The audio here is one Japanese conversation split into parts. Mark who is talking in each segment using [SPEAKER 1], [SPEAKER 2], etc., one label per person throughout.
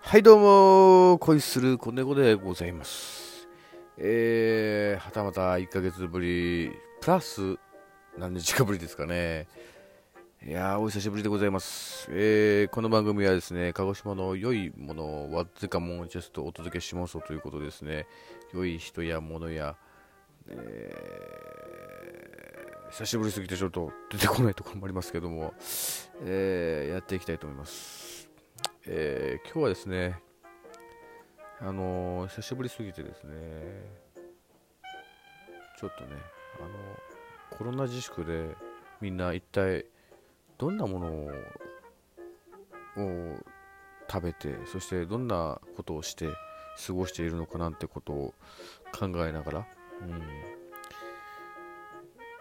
[SPEAKER 1] はいどうも恋する子猫でございます。えー、はたまた1ヶ月ぶりプラス何日かぶりですかね。いやーお久しぶりでございます、えー、この番組はですね鹿児島の良いものをわずかもんジェストお届けしますということでですね。良い人や物や、久しぶりすぎてちょっと出てこないところもありますけども、えー、やっていきたいと思います、えー、今日はですねあのー久しぶりすぎてですねちょっとねあのコロナ自粛でみんな一体どんなものを食べてそしてどんなことをして過ごしているのかなんてことを考えながら、うん。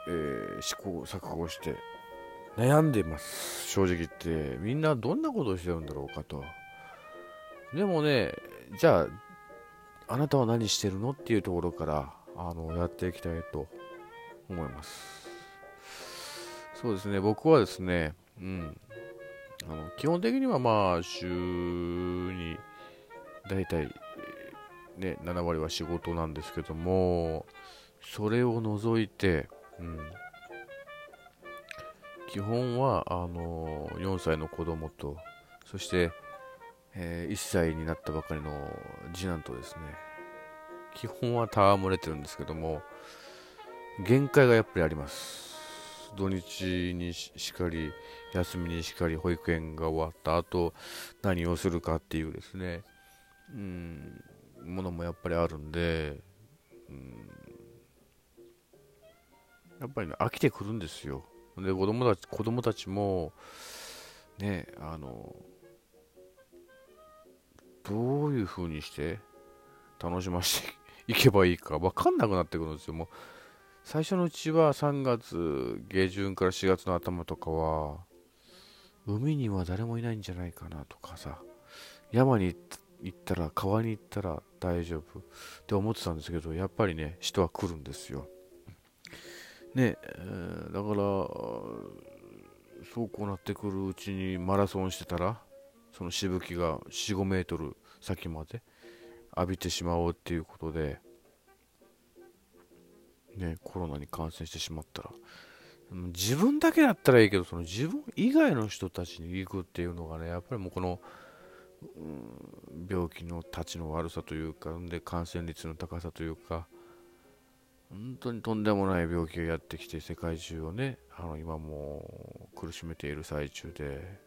[SPEAKER 1] えー試行錯誤して悩んでます。正直言って。みんなどんなことをしてるんだろうかと。でもねじゃああなたは何してるのっていうところからあのやっていきたいと思います。そうですね。僕はですねうん。あの基本的にはまあ週に大体ね7割は仕事なんですけどもそれを除いて、うん、基本はあの4歳の子供とそして、え1歳になったばかりの次男とですね基本は戯れてるんですけども限界がやっぱりあります。土日にしかり休みにしかり保育園が終わった後何をするかっていうですねうんものもやっぱりあるんで、やっぱり、ね、飽きてくるんですよ。で子供たち子供たちもねあのどういう風にして楽しませて いけばいいか分かんなくなってくるんですよ。もう最初のうちは3月下旬から4月の頭とかは海には誰もいないんじゃないかなとかさ山に行ったら川に行ったら大丈夫って思ってたんですけどやっぱりね人は来るんですよ。ねえーだからそうこうなってくるうちにマラソンしてたらそのしぶきが4 5メートル先まで浴びてしまおうっていうことでね、コロナに感染してしまったら。自分だけだったらいいけどその自分以外の人たちに行くっていうのがねやっぱりもうこの、うん病気のたちの悪さというかで感染率の高さというか本当にとんでもない病気がやってきて世界中をねあの今も苦しめている最中で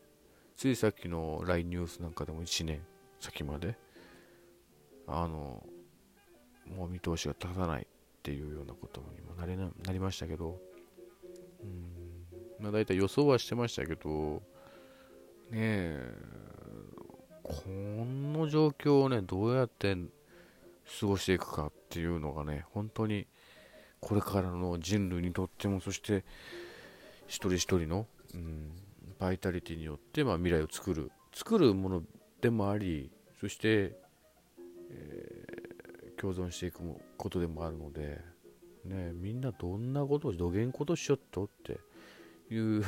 [SPEAKER 1] ついさっきの LINE ニュースなんかでも1年先まであのもう見通しが立たないっていうようなことにもなりななりましたけど、うんまあ、大体予想はしてましたけど、ねえ、この状況をね、どうやって過ごしていくかっていうのがね、本当にこれからの人類にとっても、そして一人一人の、うん、バイタリティによって、まあ、未来を作る、作るものでもあり、そして、えー共存していくことでもあるので、ね、みんなどんなことをどげんことしよっとっていう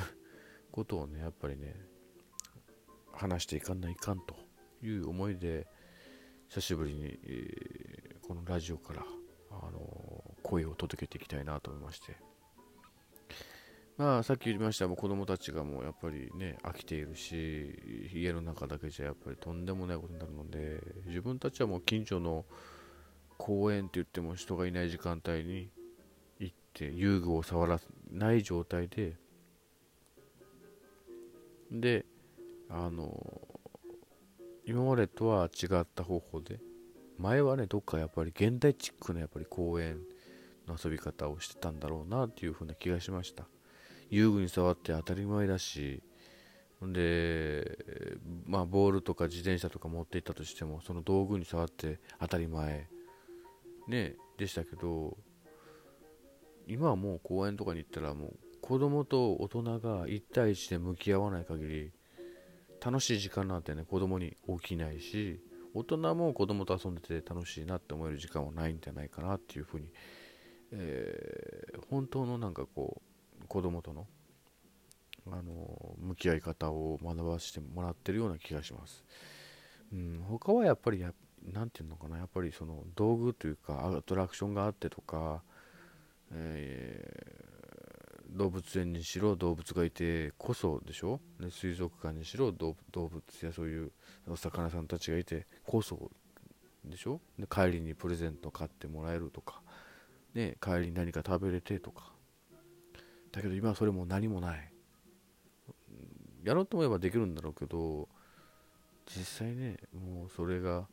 [SPEAKER 1] ことをねやっぱりね話していかんないかんという思いで久しぶりに、えーこのラジオから、あの声を届けていきたいなと思いまして。まあさっき言いましたもう子供たちがもうやっぱりね飽きているし家の中だけじゃやっぱりとんでもないことになるので自分たちはもう近所の公園って言っても人がいない時間帯に行って遊具を触らない状態でであの今までとは違った方法で前はねどっかやっぱり現代チックなやっぱり公園遊び方をしてたんだろうなっていう風な気がしました。遊具に触って当たり前だしでまあボールとか自転車とか持っていったとしてもその道具に触って当たり前ねでしたけど今はもう公園とかに行ったらもう子供と大人が1対1で向き合わない限り楽しい時間なんてね子供に起きないし大人も子供と遊んでて楽しいなって思える時間はないんじゃないかなっていうふうに、えー本当のなんかこう子供とのあの向き合い方を学ばせてもらってるような気がします。うん、他はやっぱりや、なんていうのかな、やっぱりその道具というか、アトラクションがあってとか、えー、動物園にしろ動物がいてこそでしょ、ね、水族館にしろ動物やそういうお魚さんたちがいてこそでしょ？で帰りにプレゼント買ってもらえるとか、ね、帰りに何か食べれてとか。だけど今はそれも何もない。やろうと思えばできるんだろうけど実際ねもうそれが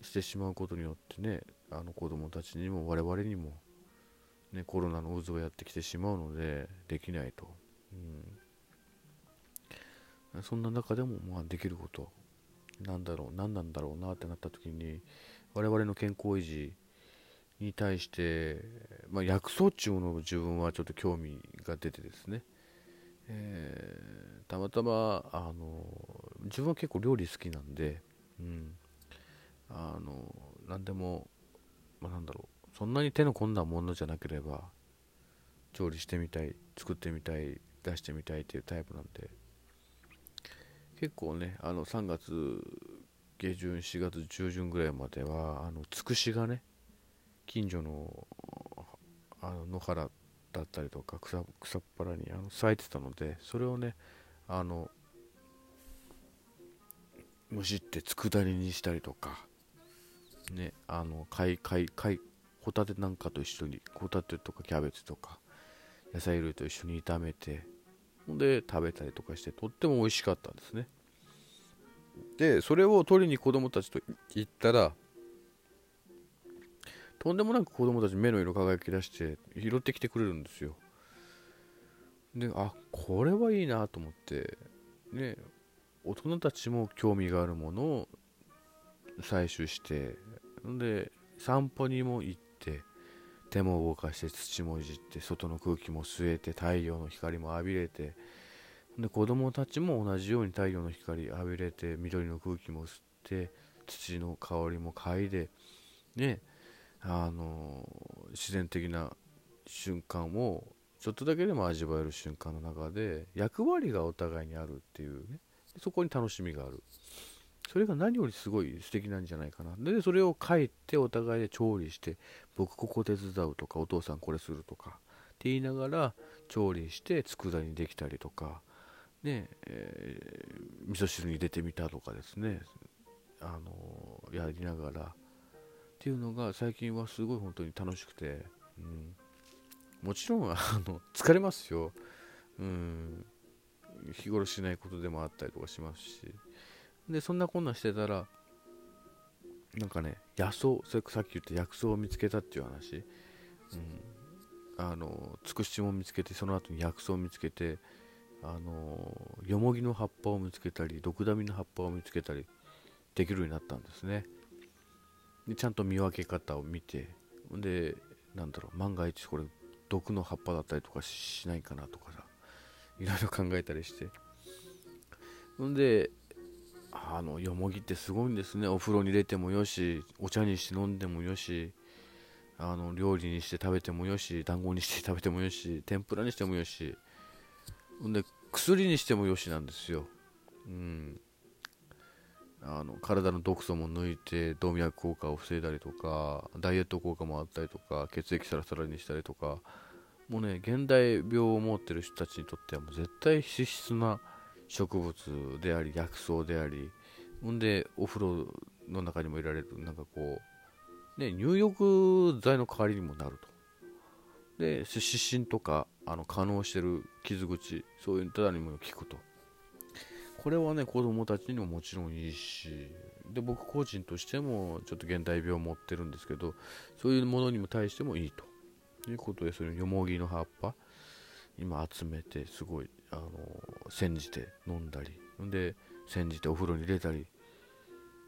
[SPEAKER 1] してしまうことによってねあの子供たちにも我々にも、ね、コロナの渦がやってきてしまうのでできないと、うん、そんな中でもまあできること。なんだろう何なんだろうなってなった時に我々の健康維持に対して、まあ、薬草っていうものを自分はちょっと興味が出てですね、えー、たまたまあの自分は結構料理好きなんで、うん、あの何でも、まあ、なんだろう。そんなに手の込んだものじゃなければ調理してみたい作ってみたい出してみたいっていうタイプなんで。結構ねあの3月下旬4月中旬ぐらいまではあのつくしがね近所のあの野原だったりとか草草っぱらにあの咲いてたのでそれをねあのむしって佃煮にしたりとかねあの貝貝貝ホタテなんかと一緒にホタテとかキャベツとか野菜類と一緒に炒めてほんで食べたりとかしてとっても美味しかったんですね。でそれを取りに子供たちと行ったらとんでもなく子供たち目の色輝き出して拾ってきてくれるんですよ。であこれはいいなと思ってね大人たちも興味があるものを採取してで散歩にも行って手も動かして土もいじって外の空気も吸えて太陽の光も浴びれてで子供たちも同じように太陽の光浴びれて緑の空気も吸って土の香りも嗅いでねあの自然的な瞬間をちょっとだけでも味わえる瞬間の中で役割がお互いにあるっていうね。そこに楽しみがある。それが何よりすごい素敵なんじゃないかな。でそれを帰ってお互いで調理して僕ここ手伝うとかお父さんこれするとかって言いながら調理して佃煮できたりとかねえー、味噌汁に入れてみたとかですね。あのやりながらっていうのが最近はすごい本当に楽しくて、うん、もちろんあの 疲れますよ、うん、日頃しないことでもあったりとかしますし。でそんなこんなしてたらなんかね野草それさっき言った薬草を見つけたっていう話、うん、あのつくしも見つけてその後に薬草を見つけてあのよもぎの葉っぱを見つけたりドクダミの葉っぱを見つけたりできるようになったんですね。でちゃんと見分け方を見てでなんだろう万が一これ毒の葉っぱだったりとかしないかなとかさいろいろ考えたりして。ほんであのよもぎってすごいんですね。お風呂に入れてもよしお茶にして飲んでもよしあの料理にして食べてもよし団子にして食べてもよし天ぷらにしてもよし。ほんで薬にしてもよしなんですよ。うん。あの体の毒素も抜いて動脈硬化を防いだりとかダイエット効果もあったりとか血液サラサラにしたりとかもうね現代病を持ってる人たちにとってはもう絶対脂質な植物であり薬草でありほんでお風呂の中にもいられるなんかこうね入浴剤の代わりにもなると。で湿疹とかあの可能してる傷口そういうただにも効くと。これはね子供たちにももちろんいいしで僕個人としてもちょっと現代病を持ってるんですけどそういうものにも対してもいいということでそれよもぎの葉っぱ今集めてすごいあの煎じて飲んだりで煎じてお風呂に入れたり、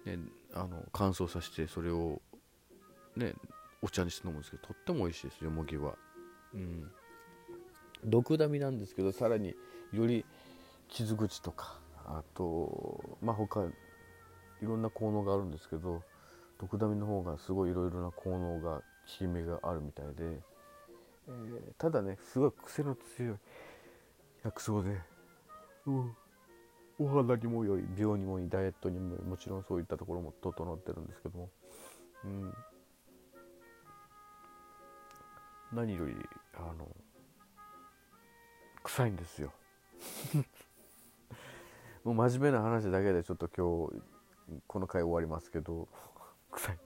[SPEAKER 1] ね、あの乾燥させてそれをねお茶にして飲むんですけどとっても美味しいですよもぎは。うん。毒ダミなんですけどさらにより傷口とかあとまあ他いろんな効能があるんですけど毒ダミの方がすごいいろいろな効能が効き目があるみたいで、えー、ただねすごい癖の強い薬草でうん。お肌にも良い。病にもいいダイエットにももちろんそういったところも整ってるんですけども、うん、何よりあの臭いんですよ もう真面目な話だけでちょっと今日この回終わりますけど。臭い。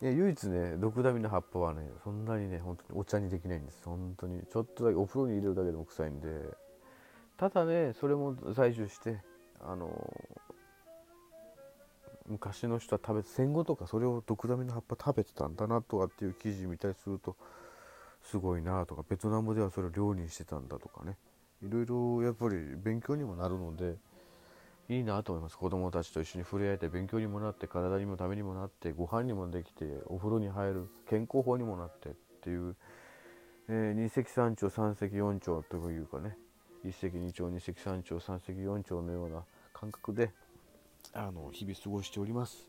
[SPEAKER 1] いや唯一ね毒ダミの葉っぱはねそんなにね本当にお茶にできないんです。本当にちょっとだけお風呂に入れるだけでも臭いんで。ただねそれも採取してあの昔の人は食べて戦後とかそれを毒ダミの葉っぱ食べてたんだなとかっていう記事見たりするとすごいなとかベトナムではそれを料理にしてたんだとかねいろいろやっぱり勉強にもなるのでいいなと思います。子供たちと一緒に触れ合えて勉強にもなって体にもためにもなってご飯にもできてお風呂に入る健康法にもなってっていう、えー、二石三鳥三石四鳥というかね一石二鳥二石三鳥三石四鳥のような感覚であの日々過ごしております。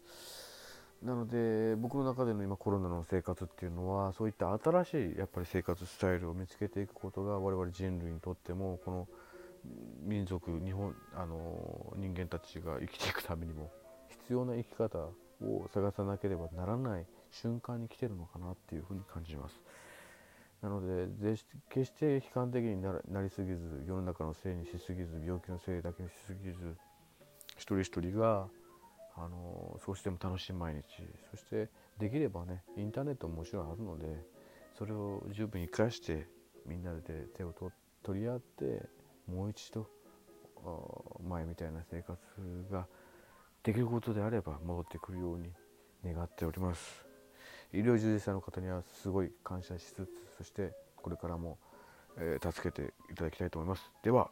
[SPEAKER 1] なので僕の中での今コロナの生活っていうのはそういった新しいやっぱり生活スタイルを見つけていくことが我々人類にとってもこの民族日本あの人間たちが生きていくためにも必要な生き方を探さなければならない瞬間に来てるのかなっていうふうに感じます。なので決して悲観的になりすぎず世の中のせいにしすぎず病気のせいだけにしすぎず一人一人があの少しでも楽しい毎日そしてできればねインターネットももちろんあるのでそれを十分生かしてみんなで手を取り合ってもう一度前みたいな生活ができることであれば戻ってくるように願っております。医療従事者の方にはすごい感謝しつつそしてこれからも、えー、助けていただきたいと思いますでは